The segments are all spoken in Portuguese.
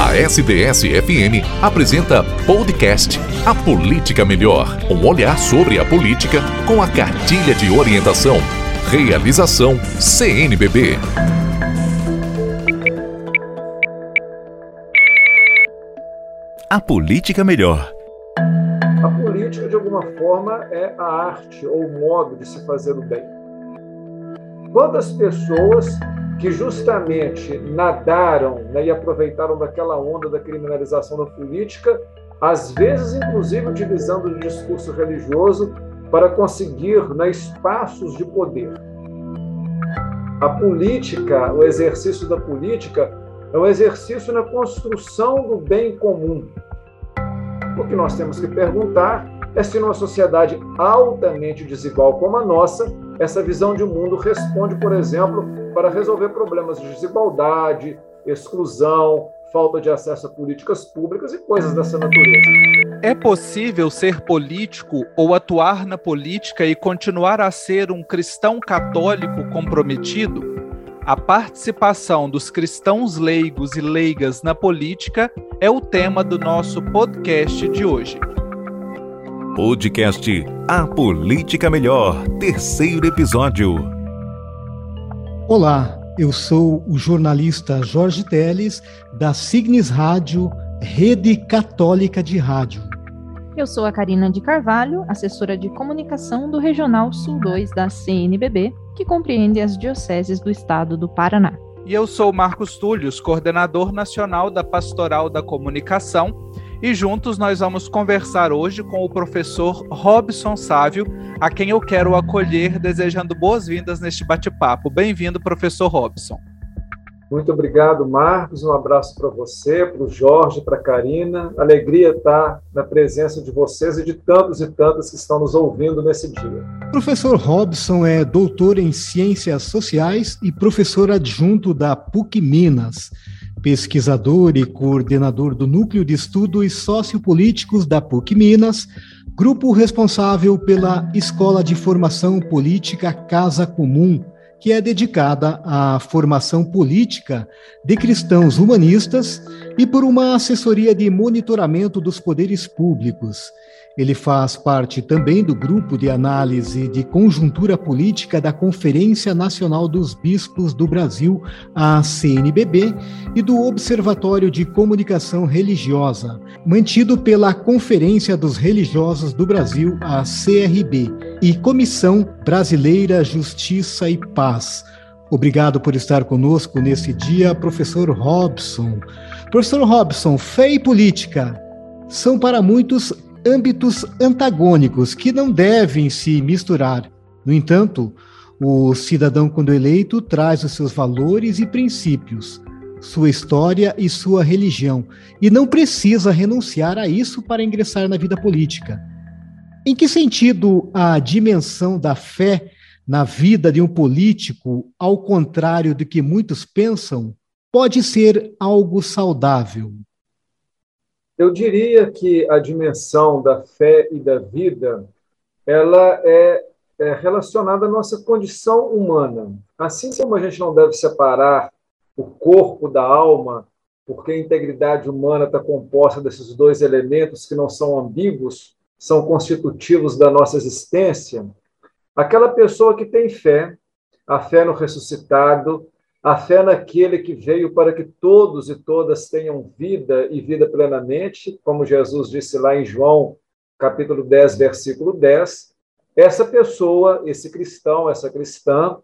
A SDS-FM apresenta podcast A Política Melhor. Um olhar sobre a política com a cartilha de orientação. Realização CNBB. A Política Melhor. A política, de alguma forma, é a arte ou o modo de se fazer o bem. Quantas pessoas que justamente nadaram né, e aproveitaram daquela onda da criminalização da política, às vezes, inclusive, utilizando o discurso religioso para conseguir né, espaços de poder. A política, o exercício da política, é um exercício na construção do bem comum. O que nós temos que perguntar é se numa sociedade altamente desigual como a nossa, essa visão de mundo responde, por exemplo, para resolver problemas de desigualdade, exclusão, falta de acesso a políticas públicas e coisas dessa natureza. É possível ser político ou atuar na política e continuar a ser um cristão católico comprometido? A participação dos cristãos leigos e leigas na política é o tema do nosso podcast de hoje. Podcast A Política Melhor, terceiro episódio. Olá, eu sou o jornalista Jorge Teles, da Signes Rádio, Rede Católica de Rádio. Eu sou a Karina de Carvalho, assessora de comunicação do Regional Sul 2 da CNBB, que compreende as dioceses do estado do Paraná. E eu sou Marcos Túlios, coordenador nacional da Pastoral da Comunicação e juntos nós vamos conversar hoje com o professor Robson Sávio, a quem eu quero acolher desejando boas-vindas neste bate-papo. Bem-vindo, professor Robson. Muito obrigado, Marcos. Um abraço para você, para o Jorge, para a Karina. Alegria estar na presença de vocês e de tantos e tantas que estão nos ouvindo nesse dia. Professor Robson é doutor em Ciências Sociais e professor adjunto da PUC Minas pesquisador e coordenador do Núcleo de Estudos Sociopolíticos da PUC Minas, grupo responsável pela Escola de Formação Política Casa Comum, que é dedicada à formação política de cristãos humanistas e por uma assessoria de monitoramento dos poderes públicos ele faz parte também do grupo de análise de conjuntura política da Conferência Nacional dos Bispos do Brasil, a CNBB, e do Observatório de Comunicação Religiosa, mantido pela Conferência dos Religiosos do Brasil, a CRB, e Comissão Brasileira Justiça e Paz. Obrigado por estar conosco nesse dia, professor Robson. Professor Robson, fé e política são para muitos âmbitos antagônicos que não devem se misturar. No entanto, o cidadão, quando eleito, traz os seus valores e princípios, sua história e sua religião, e não precisa renunciar a isso para ingressar na vida política. Em que sentido a dimensão da fé na vida de um político, ao contrário do que muitos pensam, pode ser algo saudável? Eu diria que a dimensão da fé e da vida ela é, é relacionada à nossa condição humana. Assim como a gente não deve separar o corpo da alma, porque a integridade humana está composta desses dois elementos que não são ambíguos, são constitutivos da nossa existência, aquela pessoa que tem fé, a fé no ressuscitado, a fé naquele que veio para que todos e todas tenham vida e vida plenamente, como Jesus disse lá em João, capítulo 10, versículo 10. Essa pessoa, esse cristão, essa cristã,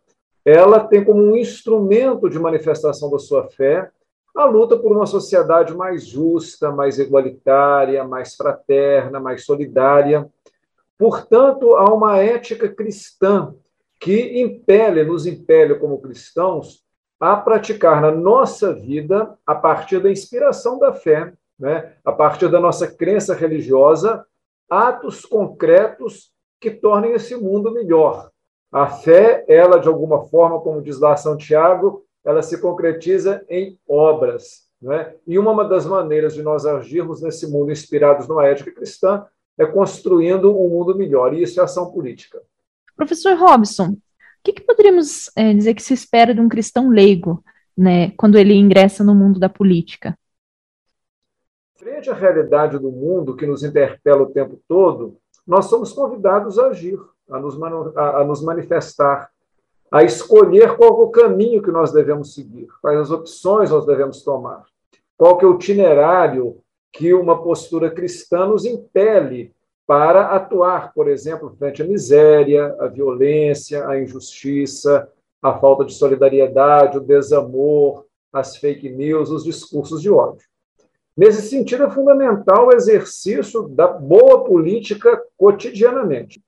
ela tem como um instrumento de manifestação da sua fé a luta por uma sociedade mais justa, mais igualitária, mais fraterna, mais solidária. Portanto, há uma ética cristã que impele, nos impele como cristãos a praticar na nossa vida, a partir da inspiração da fé, né? a partir da nossa crença religiosa, atos concretos que tornem esse mundo melhor. A fé, ela, de alguma forma, como diz lá São Tiago, ela se concretiza em obras. Né? E uma das maneiras de nós agirmos nesse mundo inspirados numa ética cristã é construindo um mundo melhor, e isso é ação política. Professor Robson, que, que poderíamos é, dizer que se espera de um cristão leigo, né, quando ele ingressa no mundo da política? Frente à realidade do mundo que nos interpela o tempo todo, nós somos convidados a agir, a nos, a, a nos manifestar, a escolher qual é o caminho que nós devemos seguir, quais as opções nós devemos tomar, qual que é o itinerário que uma postura cristã nos impele para atuar, por exemplo, frente à miséria, à violência, à injustiça, à falta de solidariedade, o desamor, as fake news, os discursos de ódio. Nesse sentido, é fundamental o exercício da boa política cotidianamente.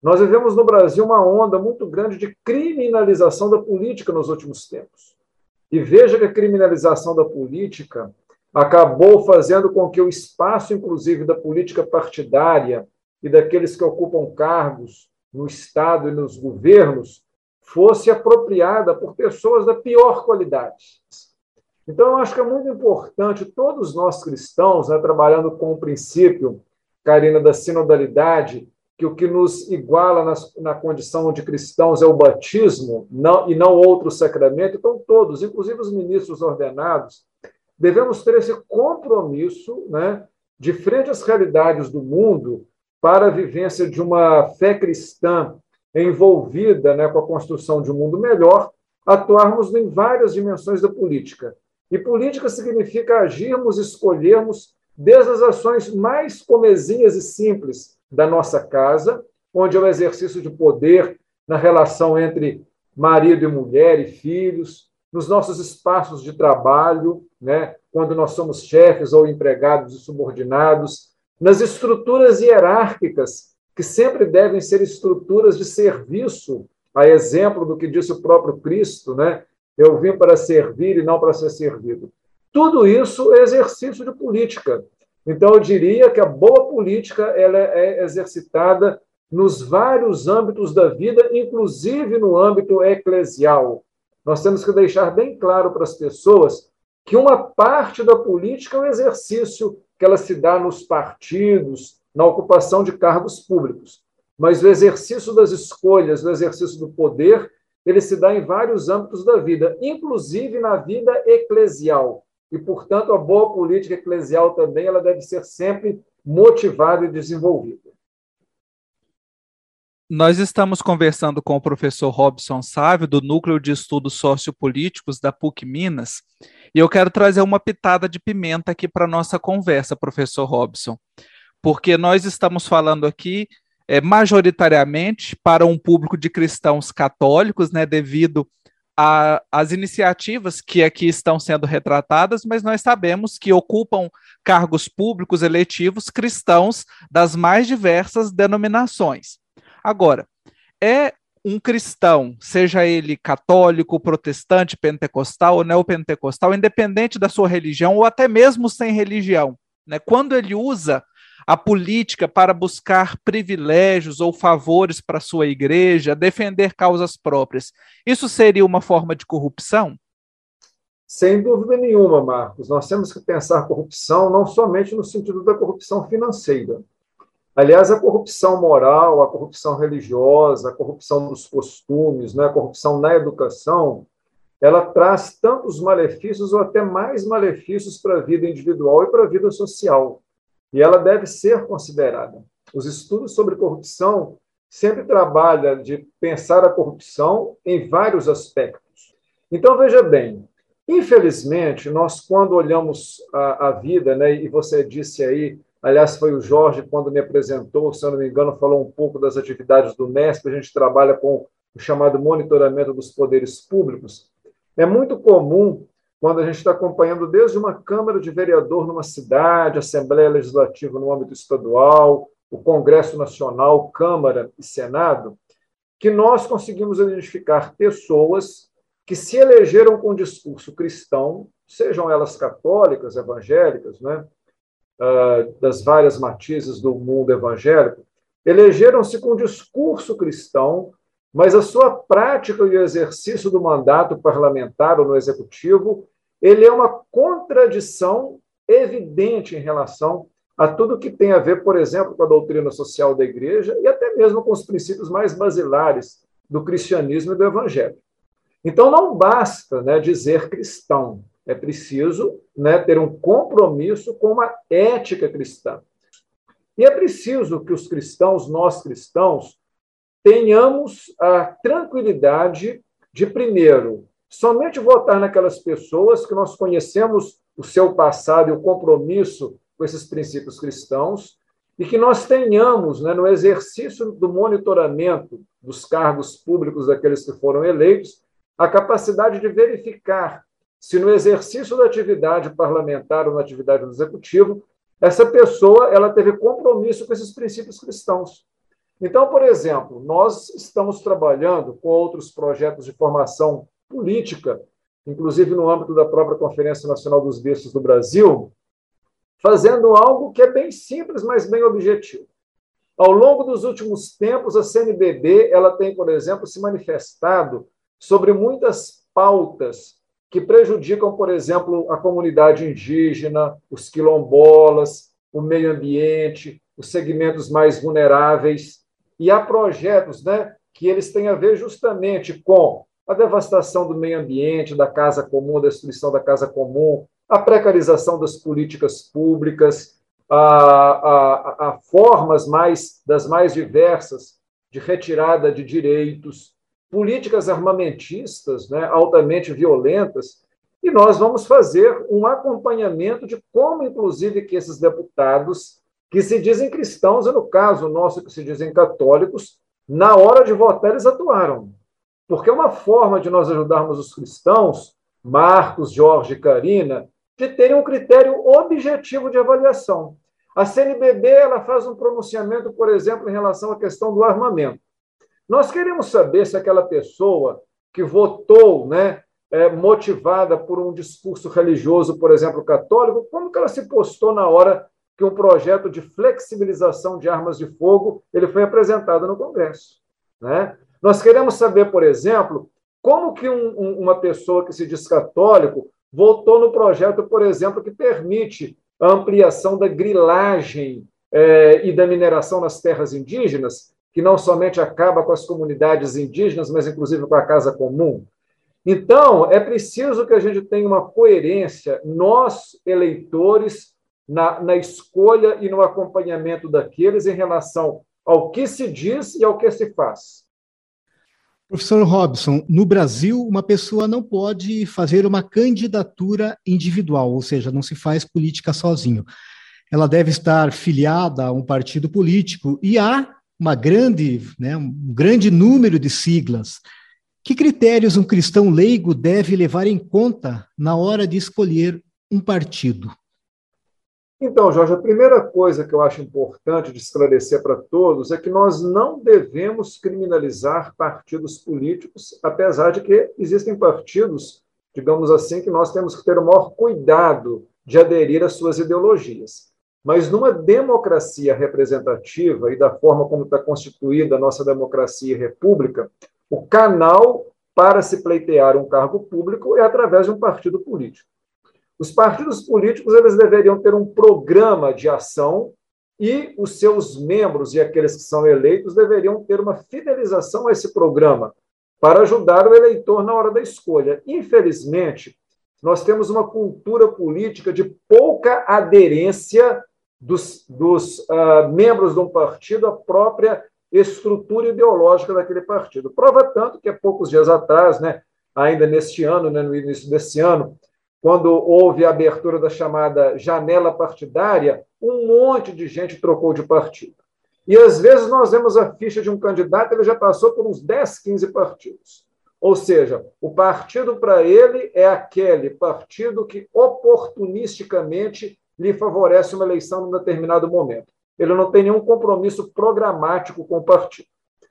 Nós vivemos no Brasil uma onda muito grande de criminalização da política nos últimos tempos. E veja que a criminalização da política acabou fazendo com que o espaço, inclusive, da política partidária e daqueles que ocupam cargos no Estado e nos governos fosse apropriada por pessoas da pior qualidade. Então, eu acho que é muito importante todos nós cristãos, né, trabalhando com o princípio, Karina, da sinodalidade, que o que nos iguala na, na condição de cristãos é o batismo não, e não outro sacramento. Então, todos, inclusive os ministros ordenados, devemos ter esse compromisso né, de frente às realidades do mundo para a vivência de uma fé cristã envolvida né, com a construção de um mundo melhor, atuarmos em várias dimensões da política. E política significa agirmos, escolhermos desde as ações mais comezinhas e simples da nossa casa, onde é o exercício de poder na relação entre marido e mulher e filhos, nos nossos espaços de trabalho, né, quando nós somos chefes ou empregados e subordinados, nas estruturas hierárquicas, que sempre devem ser estruturas de serviço, a exemplo do que disse o próprio Cristo, né? Eu vim para servir e não para ser servido. Tudo isso é exercício de política. Então, eu diria que a boa política ela é exercitada nos vários âmbitos da vida, inclusive no âmbito eclesial. Nós temos que deixar bem claro para as pessoas que uma parte da política é o exercício que ela se dá nos partidos, na ocupação de cargos públicos. Mas o exercício das escolhas, o exercício do poder, ele se dá em vários âmbitos da vida, inclusive na vida eclesial. E, portanto, a boa política eclesial também ela deve ser sempre motivada e desenvolvida. Nós estamos conversando com o professor Robson Sávio, do Núcleo de Estudos Sociopolíticos da PUC Minas, e eu quero trazer uma pitada de pimenta aqui para a nossa conversa, professor Robson, porque nós estamos falando aqui é, majoritariamente para um público de cristãos católicos, né, devido às iniciativas que aqui estão sendo retratadas, mas nós sabemos que ocupam cargos públicos eletivos cristãos das mais diversas denominações. Agora, é um cristão, seja ele católico, protestante, pentecostal ou neopentecostal, independente da sua religião ou até mesmo sem religião, né? quando ele usa a política para buscar privilégios ou favores para sua igreja, defender causas próprias, isso seria uma forma de corrupção? Sem dúvida nenhuma, Marcos. Nós temos que pensar corrupção não somente no sentido da corrupção financeira, Aliás, a corrupção moral, a corrupção religiosa, a corrupção dos costumes, né, a corrupção na educação, ela traz tantos malefícios ou até mais malefícios para a vida individual e para a vida social. E ela deve ser considerada. Os estudos sobre corrupção sempre trabalham de pensar a corrupção em vários aspectos. Então, veja bem, infelizmente, nós, quando olhamos a, a vida, né, e você disse aí, Aliás, foi o Jorge, quando me apresentou, se eu não me engano, falou um pouco das atividades do MESP. A gente trabalha com o chamado monitoramento dos poderes públicos. É muito comum, quando a gente está acompanhando desde uma Câmara de Vereador numa cidade, Assembleia Legislativa no âmbito estadual, o Congresso Nacional, Câmara e Senado, que nós conseguimos identificar pessoas que se elegeram com discurso cristão, sejam elas católicas, evangélicas, né? Uh, das várias matizes do mundo evangélico, elegeram-se com discurso cristão, mas a sua prática e o exercício do mandato parlamentar ou no executivo, ele é uma contradição evidente em relação a tudo que tem a ver, por exemplo, com a doutrina social da igreja e até mesmo com os princípios mais basilares do cristianismo e do evangelho. Então, não basta né, dizer cristão. É preciso né, ter um compromisso com uma ética cristã. E é preciso que os cristãos, nós cristãos, tenhamos a tranquilidade de, primeiro, somente votar naquelas pessoas que nós conhecemos o seu passado e o compromisso com esses princípios cristãos, e que nós tenhamos, né, no exercício do monitoramento dos cargos públicos daqueles que foram eleitos, a capacidade de verificar se no exercício da atividade parlamentar ou na atividade do executivo, essa pessoa ela teve compromisso com esses princípios cristãos. Então, por exemplo, nós estamos trabalhando com outros projetos de formação política, inclusive no âmbito da própria Conferência Nacional dos Bispos do Brasil, fazendo algo que é bem simples, mas bem objetivo. Ao longo dos últimos tempos, a CNBB ela tem, por exemplo, se manifestado sobre muitas pautas que prejudicam, por exemplo, a comunidade indígena, os quilombolas, o meio ambiente, os segmentos mais vulneráveis. E há projetos né, que eles têm a ver justamente com a devastação do meio ambiente, da casa comum, da destruição da casa comum, a precarização das políticas públicas, a, a, a formas mais das mais diversas de retirada de direitos, políticas armamentistas, né, altamente violentas, e nós vamos fazer um acompanhamento de como, inclusive, que esses deputados que se dizem cristãos, e no caso nosso que se dizem católicos, na hora de votar eles atuaram. Porque é uma forma de nós ajudarmos os cristãos, Marcos, Jorge Karina, de terem um critério objetivo de avaliação. A CNBB ela faz um pronunciamento, por exemplo, em relação à questão do armamento. Nós queremos saber se aquela pessoa que votou, né, é, motivada por um discurso religioso, por exemplo, católico, como que ela se postou na hora que um projeto de flexibilização de armas de fogo ele foi apresentado no Congresso, né? Nós queremos saber, por exemplo, como que um, um, uma pessoa que se diz católico votou no projeto, por exemplo, que permite a ampliação da grilagem é, e da mineração nas terras indígenas, que não somente acaba com as comunidades indígenas, mas inclusive com a casa comum. Então, é preciso que a gente tenha uma coerência, nós, eleitores, na, na escolha e no acompanhamento daqueles em relação ao que se diz e ao que se faz. Professor Robson, no Brasil, uma pessoa não pode fazer uma candidatura individual, ou seja, não se faz política sozinho. Ela deve estar filiada a um partido político e há uma grande, né, um grande número de siglas. Que critérios um cristão leigo deve levar em conta na hora de escolher um partido? Então, Jorge, a primeira coisa que eu acho importante de esclarecer para todos é que nós não devemos criminalizar partidos políticos, apesar de que existem partidos, digamos assim, que nós temos que ter o maior cuidado de aderir às suas ideologias. Mas numa democracia representativa e da forma como está constituída a nossa democracia e república, o canal para se pleitear um cargo público é através de um partido político. Os partidos políticos eles deveriam ter um programa de ação e os seus membros e aqueles que são eleitos deveriam ter uma fidelização a esse programa para ajudar o eleitor na hora da escolha. Infelizmente, nós temos uma cultura política de pouca aderência dos, dos uh, membros de um partido à própria estrutura ideológica daquele partido. Prova tanto que há poucos dias atrás, né, ainda neste ano, né, no início desse ano, quando houve a abertura da chamada janela partidária, um monte de gente trocou de partido. E às vezes nós vemos a ficha de um candidato, ele já passou por uns 10, 15 partidos. Ou seja, o partido para ele é aquele partido que oportunisticamente lhe favorece uma eleição em um determinado momento. Ele não tem nenhum compromisso programático com o partido.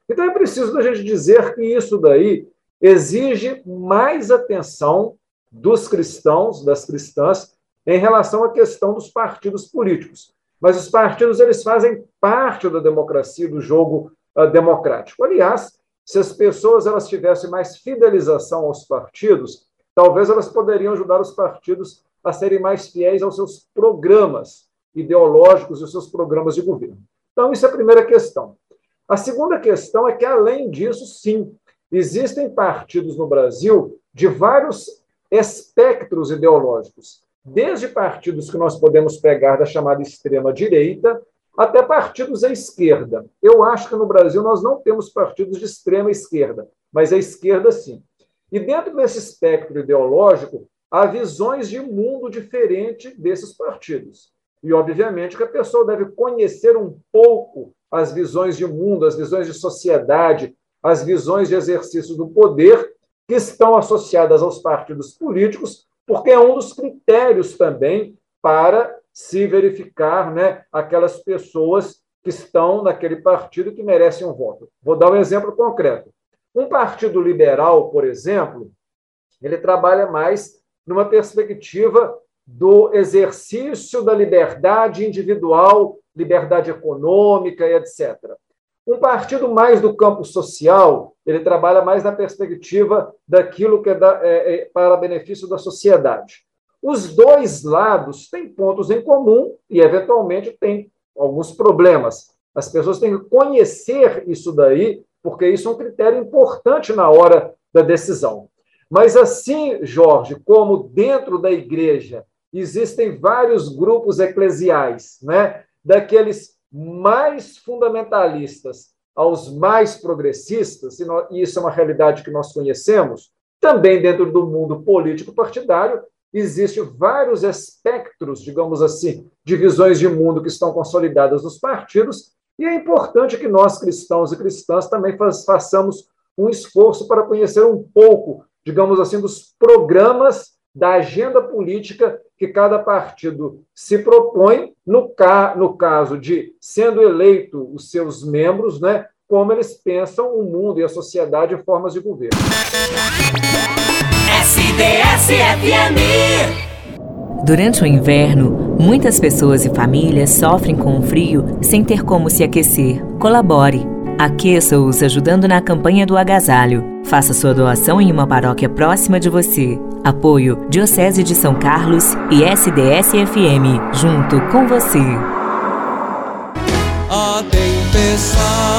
Então é preciso da gente dizer que isso daí exige mais atenção dos cristãos, das cristãs, em relação à questão dos partidos políticos. Mas os partidos eles fazem parte da democracia, do jogo uh, democrático. Aliás, se as pessoas elas tivessem mais fidelização aos partidos, talvez elas poderiam ajudar os partidos a serem mais fiéis aos seus programas ideológicos e aos seus programas de governo. Então, isso é a primeira questão. A segunda questão é que, além disso, sim, existem partidos no Brasil de vários espectros ideológicos, desde partidos que nós podemos pegar da chamada extrema-direita até partidos à esquerda. Eu acho que no Brasil nós não temos partidos de extrema esquerda, mas a esquerda sim. E dentro desse espectro ideológico, há visões de mundo diferente desses partidos. E, obviamente, que a pessoa deve conhecer um pouco as visões de mundo, as visões de sociedade, as visões de exercício do poder que estão associadas aos partidos políticos, porque é um dos critérios também para se verificar né, aquelas pessoas que estão naquele partido que merecem um voto. Vou dar um exemplo concreto. Um partido liberal, por exemplo, ele trabalha mais numa perspectiva do exercício da liberdade individual, liberdade econômica e etc. Um partido mais do campo social, ele trabalha mais na perspectiva daquilo que é, da, é, é para benefício da sociedade. Os dois lados têm pontos em comum e, eventualmente, têm alguns problemas. As pessoas têm que conhecer isso daí, porque isso é um critério importante na hora da decisão. Mas, assim, Jorge, como dentro da igreja existem vários grupos eclesiais, né? daqueles mais fundamentalistas aos mais progressistas, e isso é uma realidade que nós conhecemos, também dentro do mundo político partidário, existem vários espectros, digamos assim, de visões de mundo que estão consolidadas nos partidos, e é importante que nós, cristãos e cristãs, também façamos um esforço para conhecer um pouco, digamos assim, dos programas da agenda política que cada partido se propõe, no, ca no caso de sendo eleito os seus membros, né, como eles pensam o mundo e a sociedade em formas de governo. SDS-FM Durante o inverno, muitas pessoas e famílias sofrem com o frio sem ter como se aquecer. Colabore Aqueça-os ajudando na campanha do agasalho. Faça sua doação em uma paróquia próxima de você. Apoio Diocese de São Carlos e SDS-FM, junto com você. A tempestade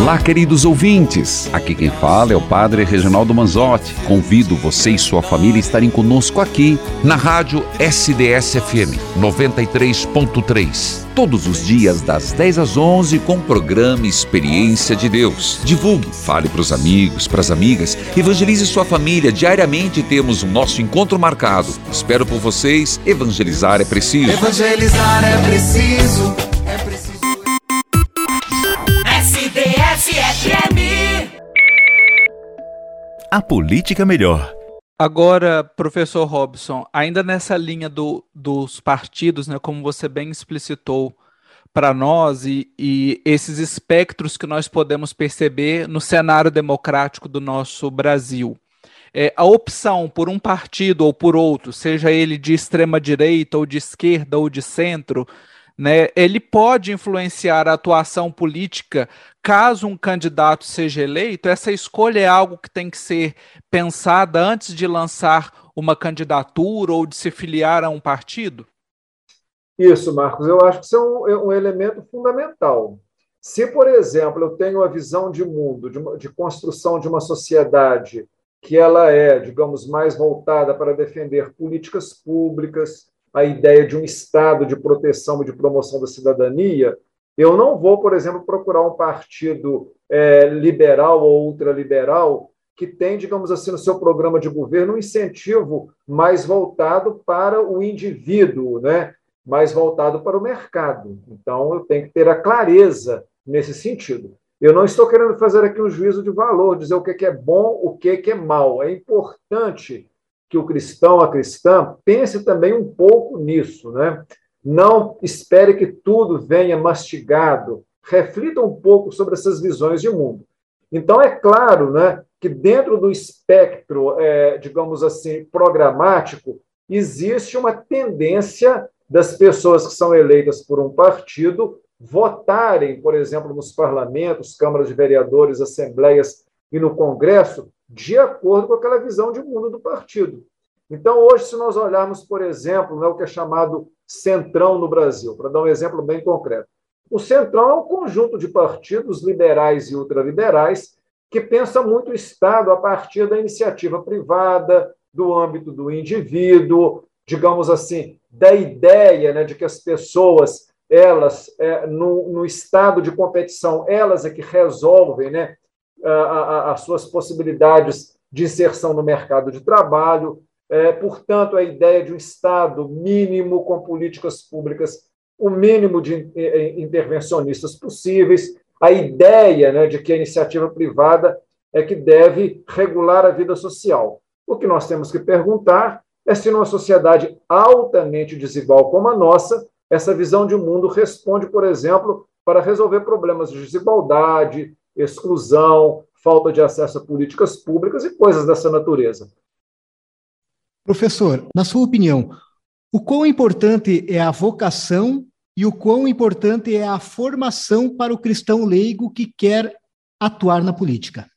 Olá, queridos ouvintes. Aqui quem fala é o Padre Reginaldo Manzotti. Convido você e sua família a estarem conosco aqui na rádio SDS-FM 93.3. Todos os dias, das 10 às 11, com o programa Experiência de Deus. Divulgue, fale para os amigos, para as amigas, evangelize sua família. Diariamente temos o nosso encontro marcado. Espero por vocês. Evangelizar é preciso. Evangelizar. É preciso. A política melhor. Agora, professor Robson, ainda nessa linha do, dos partidos, né, como você bem explicitou para nós, e, e, esses espectros que nós podemos perceber no cenário democrático do nosso Brasil. É, a opção por um partido ou por outro, seja ele de extrema direita ou de esquerda ou de centro, né, ele pode influenciar a atuação política caso um candidato seja eleito. Essa escolha é algo que tem que ser pensada antes de lançar uma candidatura ou de se filiar a um partido? Isso, Marcos, eu acho que isso é um, é um elemento fundamental. Se, por exemplo, eu tenho uma visão de mundo, de, de construção de uma sociedade que ela é, digamos, mais voltada para defender políticas públicas, a ideia de um Estado de proteção e de promoção da cidadania, eu não vou, por exemplo, procurar um partido é, liberal ou ultraliberal que tem, digamos assim, no seu programa de governo um incentivo mais voltado para o indivíduo, né? mais voltado para o mercado. Então, eu tenho que ter a clareza nesse sentido. Eu não estou querendo fazer aqui um juízo de valor, dizer o que é bom, o que é mal. É importante que o cristão, a cristã, pense também um pouco nisso, né? Não espere que tudo venha mastigado. Reflita um pouco sobre essas visões de mundo. Então, é claro né, que dentro do espectro, é, digamos assim, programático, existe uma tendência das pessoas que são eleitas por um partido votarem, por exemplo, nos parlamentos, câmaras de vereadores, assembleias e no Congresso, de acordo com aquela visão de mundo do partido. Então, hoje, se nós olharmos, por exemplo, né, o que é chamado centrão no Brasil, para dar um exemplo bem concreto. O centrão é um conjunto de partidos liberais e ultraliberais que pensa muito o Estado a partir da iniciativa privada, do âmbito do indivíduo, digamos assim, da ideia né, de que as pessoas, elas, é, no, no, estado de competição, elas é que resolvem né, as suas possibilidades de inserção no mercado de trabalho. É, portanto, a ideia de um Estado mínimo com políticas públicas, o mínimo de intervencionistas possíveis, a ideia né, de que a iniciativa privada é que deve regular a vida social. O que nós temos que perguntar é se numa sociedade altamente desigual como a nossa, essa visão de mundo responde, por exemplo, para resolver problemas de desigualdade, exclusão, falta de acesso a políticas públicas e coisas dessa natureza. Professor, na sua opinião, o quão importante é a vocação e o quão importante é a formação para o cristão leigo que quer atuar na política?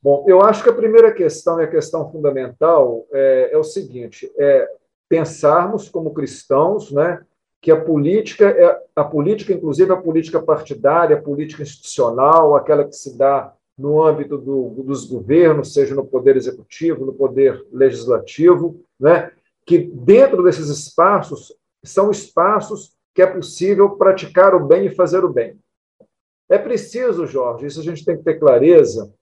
Bom, eu acho que a primeira questão e a questão fundamental é, é o seguinte: é pensarmos como cristãos, né, que a política é a política, inclusive a política partidária, a política institucional, aquela que se dá no âmbito do, dos governos, seja no poder executivo, no poder legislativo, né, que dentro desses espaços são espaços que é possível praticar o bem e fazer o bem. É preciso, Jorge, isso a gente tem que ter clareza,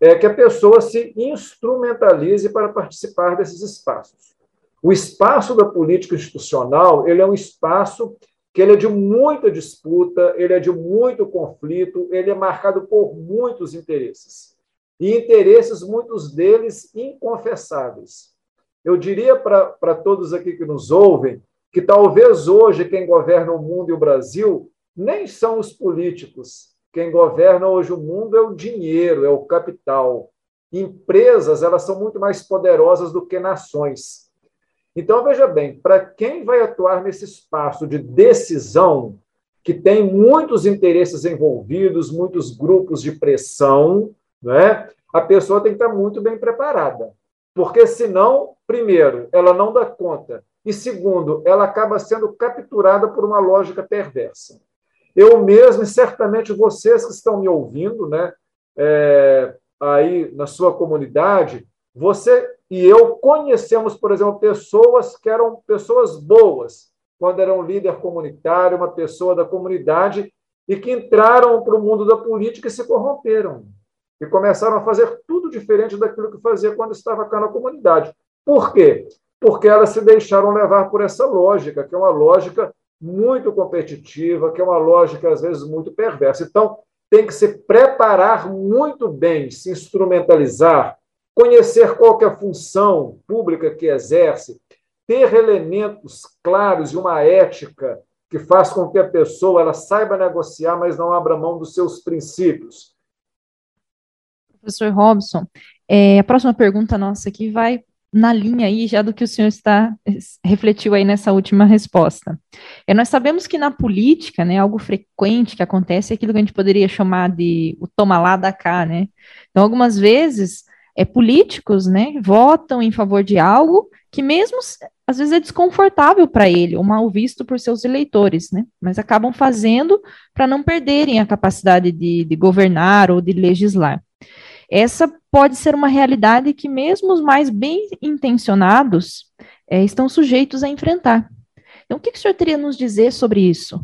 é que a pessoa se instrumentalize para participar desses espaços. O espaço da política institucional ele é um espaço que ele é de muita disputa, ele é de muito conflito, ele é marcado por muitos interesses. E interesses, muitos deles, inconfessáveis. Eu diria para todos aqui que nos ouvem que talvez hoje quem governa o mundo e o Brasil nem são os políticos. Quem governa hoje o mundo é o dinheiro, é o capital. Empresas, elas são muito mais poderosas do que nações. Então, veja bem, para quem vai atuar nesse espaço de decisão, que tem muitos interesses envolvidos, muitos grupos de pressão, né? a pessoa tem que estar muito bem preparada. Porque, senão, primeiro, ela não dá conta, e segundo, ela acaba sendo capturada por uma lógica perversa. Eu mesmo, e certamente vocês que estão me ouvindo, né, é, aí na sua comunidade, você e eu conhecemos, por exemplo, pessoas que eram pessoas boas, quando eram líder comunitário, uma pessoa da comunidade, e que entraram para o mundo da política e se corromperam. E começaram a fazer tudo diferente daquilo que fazia quando estava cá na comunidade. Por quê? Porque elas se deixaram levar por essa lógica, que é uma lógica muito competitiva, que é uma lógica, às vezes, muito perversa. Então, tem que se preparar muito bem, se instrumentalizar conhecer qual é a função pública que exerce, ter elementos claros e uma ética que faz com que a pessoa ela saiba negociar, mas não abra mão dos seus princípios. Professor Robson, é, a próxima pergunta nossa aqui vai na linha aí já do que o senhor está refletiu aí nessa última resposta. É, nós sabemos que na política, né, algo frequente que acontece é aquilo que a gente poderia chamar de o toma lá da cá, né? Então, algumas vezes é, políticos, né, votam em favor de algo que mesmo às vezes é desconfortável para ele, ou mal visto por seus eleitores, né, mas acabam fazendo para não perderem a capacidade de, de governar ou de legislar. Essa pode ser uma realidade que mesmo os mais bem intencionados é, estão sujeitos a enfrentar. Então, o que, que o senhor teria a nos dizer sobre isso?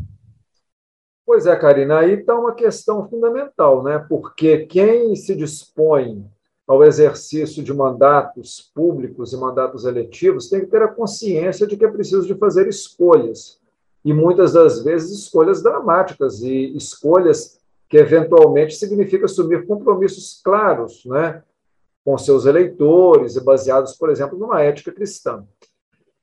Pois é, Karina, aí está uma questão fundamental, né? Porque quem se dispõe ao exercício de mandatos públicos e mandatos eletivos tem que ter a consciência de que é preciso de fazer escolhas. E muitas das vezes escolhas dramáticas e escolhas que eventualmente significa assumir compromissos claros, né, com seus eleitores e baseados, por exemplo, numa ética cristã.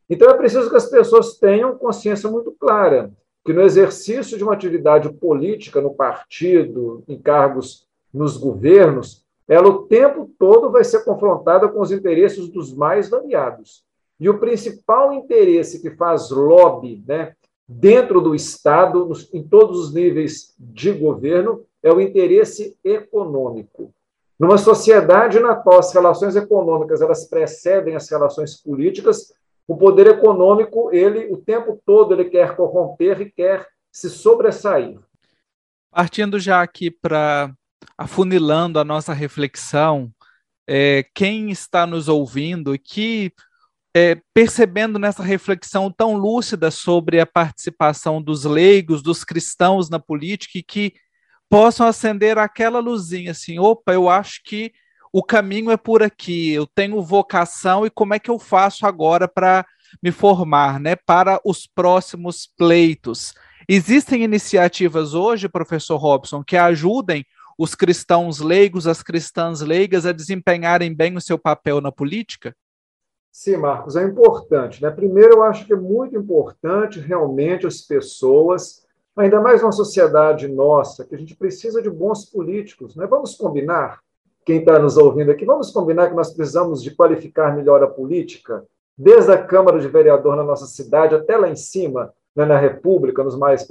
Então é preciso que as pessoas tenham consciência muito clara que no exercício de uma atividade política no partido, em cargos nos governos, ela o tempo todo vai ser confrontada com os interesses dos mais variados. E o principal interesse que faz lobby né, dentro do Estado, em todos os níveis de governo, é o interesse econômico. Numa sociedade na qual as relações econômicas elas precedem as relações políticas, o poder econômico, ele o tempo todo ele quer corromper e quer se sobressair. Partindo já aqui para afunilando a nossa reflexão, é, quem está nos ouvindo e que é, percebendo nessa reflexão tão lúcida sobre a participação dos leigos, dos cristãos na política, e que possam acender aquela luzinha assim: opa, eu acho que o caminho é por aqui, eu tenho vocação e como é que eu faço agora para me formar, né, para os próximos pleitos. Existem iniciativas hoje, professor Robson, que ajudem os cristãos leigos, as cristãs leigas a desempenharem bem o seu papel na política? Sim, Marcos, é importante. Né? Primeiro, eu acho que é muito importante realmente as pessoas, ainda mais numa sociedade nossa, que a gente precisa de bons políticos. Né? Vamos combinar, quem está nos ouvindo aqui, vamos combinar que nós precisamos de qualificar melhor a política, desde a Câmara de Vereador na nossa cidade até lá em cima, né, na República, nos mais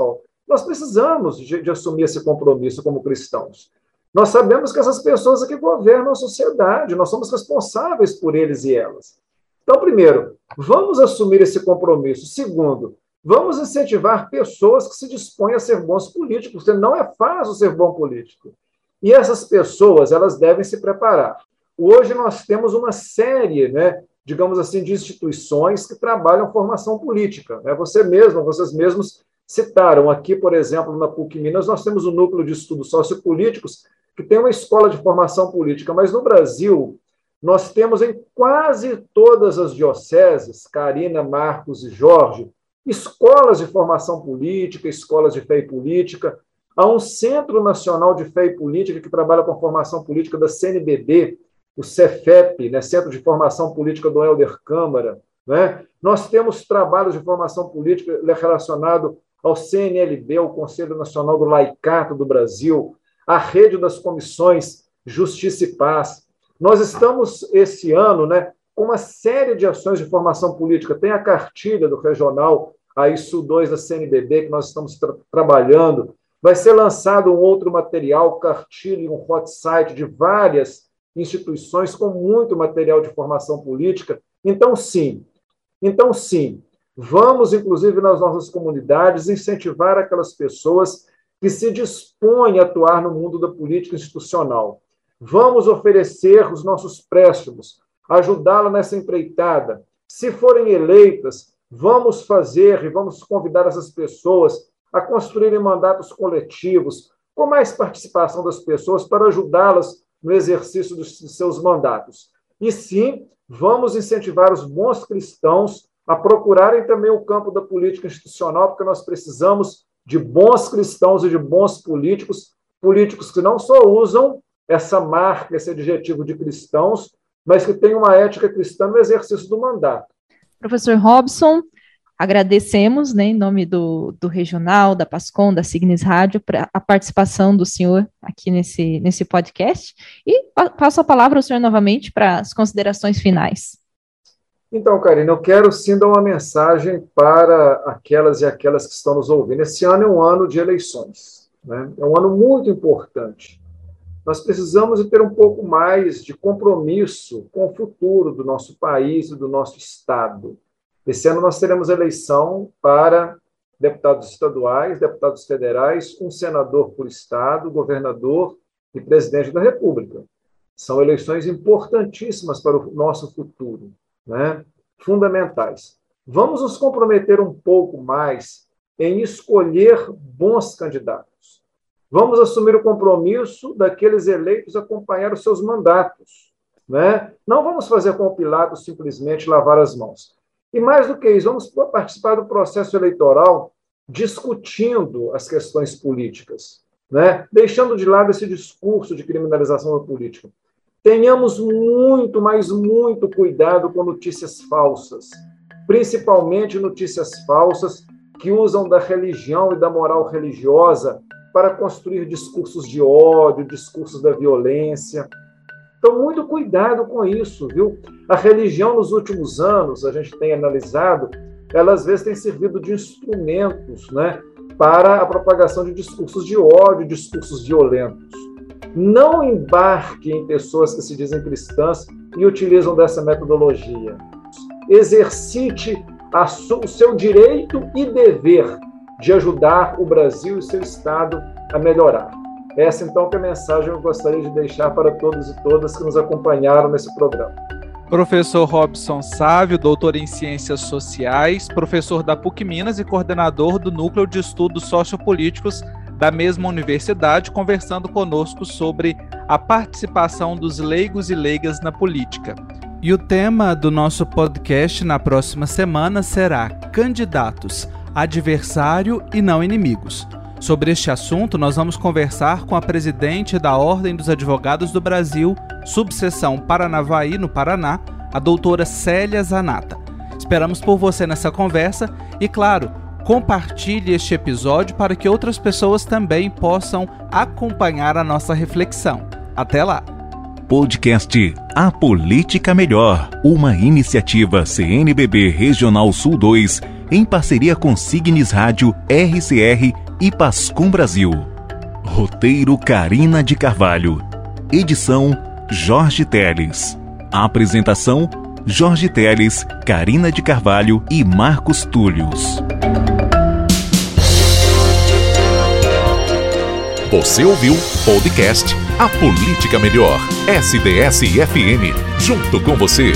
nós precisamos de, de, assumir esse compromisso como cristãos. Nós sabemos que essas pessoas aqui governam a sociedade, nós somos responsáveis por eles e elas. Então, primeiro, vamos assumir esse compromisso. Segundo, vamos incentivar pessoas que se dispõem a ser bons políticos, porque não é fácil ser bom político. E essas pessoas, elas devem se preparar. Hoje nós temos uma série, né, digamos assim, de instituições que trabalham formação política. Né? Você mesmo, vocês mesmos citaram aqui, por exemplo, na PUC Minas, nós temos um núcleo de estudos sociopolíticos que tem uma escola de formação política, mas no Brasil nós temos em quase todas as dioceses, Karina, Marcos e Jorge, escolas de formação política, escolas de fé e política. Há um Centro Nacional de Fé e Política que trabalha com a formação política da CNBB, o CEFEP, né, Centro de Formação Política do Helder Câmara. Né? Nós temos trabalhos de formação política relacionado ao CNLB, o Conselho Nacional do Laicato do Brasil, a rede das comissões Justiça e Paz, nós estamos, esse ano, né, com uma série de ações de formação política. Tem a cartilha do regional, a ISU 2 da CNBB, que nós estamos tra trabalhando. Vai ser lançado um outro material, cartilha, um hot site de várias instituições com muito material de formação política. Então, sim, então, sim, vamos, inclusive, nas nossas comunidades, incentivar aquelas pessoas que se dispõem a atuar no mundo da política institucional. Vamos oferecer os nossos préstimos, ajudá-la nessa empreitada. Se forem eleitas, vamos fazer e vamos convidar essas pessoas a construírem mandatos coletivos, com mais participação das pessoas para ajudá-las no exercício dos seus mandatos. E sim, vamos incentivar os bons cristãos a procurarem também o campo da política institucional, porque nós precisamos de bons cristãos e de bons políticos, políticos que não só usam essa marca, esse adjetivo de cristãos, mas que tem uma ética cristã no exercício do mandato. Professor Robson, agradecemos, né, em nome do, do Regional, da Pascom, da Signes Rádio, pra, a participação do senhor aqui nesse, nesse podcast, e passo a palavra ao senhor novamente para as considerações finais. Então, Karina, eu quero sim dar uma mensagem para aquelas e aquelas que estão nos ouvindo. Esse ano é um ano de eleições, né? é um ano muito importante nós precisamos ter um pouco mais de compromisso com o futuro do nosso país e do nosso Estado. Esse ano nós teremos eleição para deputados estaduais, deputados federais, um senador por Estado, governador e presidente da República. São eleições importantíssimas para o nosso futuro, né? fundamentais. Vamos nos comprometer um pouco mais em escolher bons candidatos Vamos assumir o compromisso daqueles eleitos acompanhar os seus mandatos. Né? Não vamos fazer com o Pilatos simplesmente lavar as mãos. E mais do que isso, vamos participar do processo eleitoral discutindo as questões políticas, né? deixando de lado esse discurso de criminalização da política. Tenhamos muito, mas muito cuidado com notícias falsas, principalmente notícias falsas que usam da religião e da moral religiosa para construir discursos de ódio, discursos da violência. Então, muito cuidado com isso, viu? A religião, nos últimos anos, a gente tem analisado, ela às vezes tem servido de instrumentos né, para a propagação de discursos de ódio, discursos violentos. Não embarque em pessoas que se dizem cristãs e utilizam dessa metodologia. Exercite o seu direito e dever de ajudar o Brasil e seu Estado a melhorar. Essa então é a mensagem que eu gostaria de deixar para todos e todas que nos acompanharam nesse programa. Professor Robson Sávio, doutor em Ciências Sociais, professor da PUC Minas e coordenador do Núcleo de Estudos Sociopolíticos da mesma universidade, conversando conosco sobre a participação dos leigos e leigas na política. E o tema do nosso podcast na próxima semana será Candidatos, adversário e não inimigos. Sobre este assunto, nós vamos conversar com a presidente da Ordem dos Advogados do Brasil, subseção Paranavaí, no Paraná, a doutora Célia Zanata. Esperamos por você nessa conversa e, claro, compartilhe este episódio para que outras pessoas também possam acompanhar a nossa reflexão. Até lá! Podcast A Política Melhor, uma iniciativa CNBB Regional Sul 2, em parceria com Signes Rádio, RCR e Pascom Brasil. Roteiro Carina de Carvalho. Edição Jorge Teles. Apresentação Jorge Teles, Carina de Carvalho e Marcos Túlios. Você ouviu podcast A Política Melhor, SDS-FM, junto com você.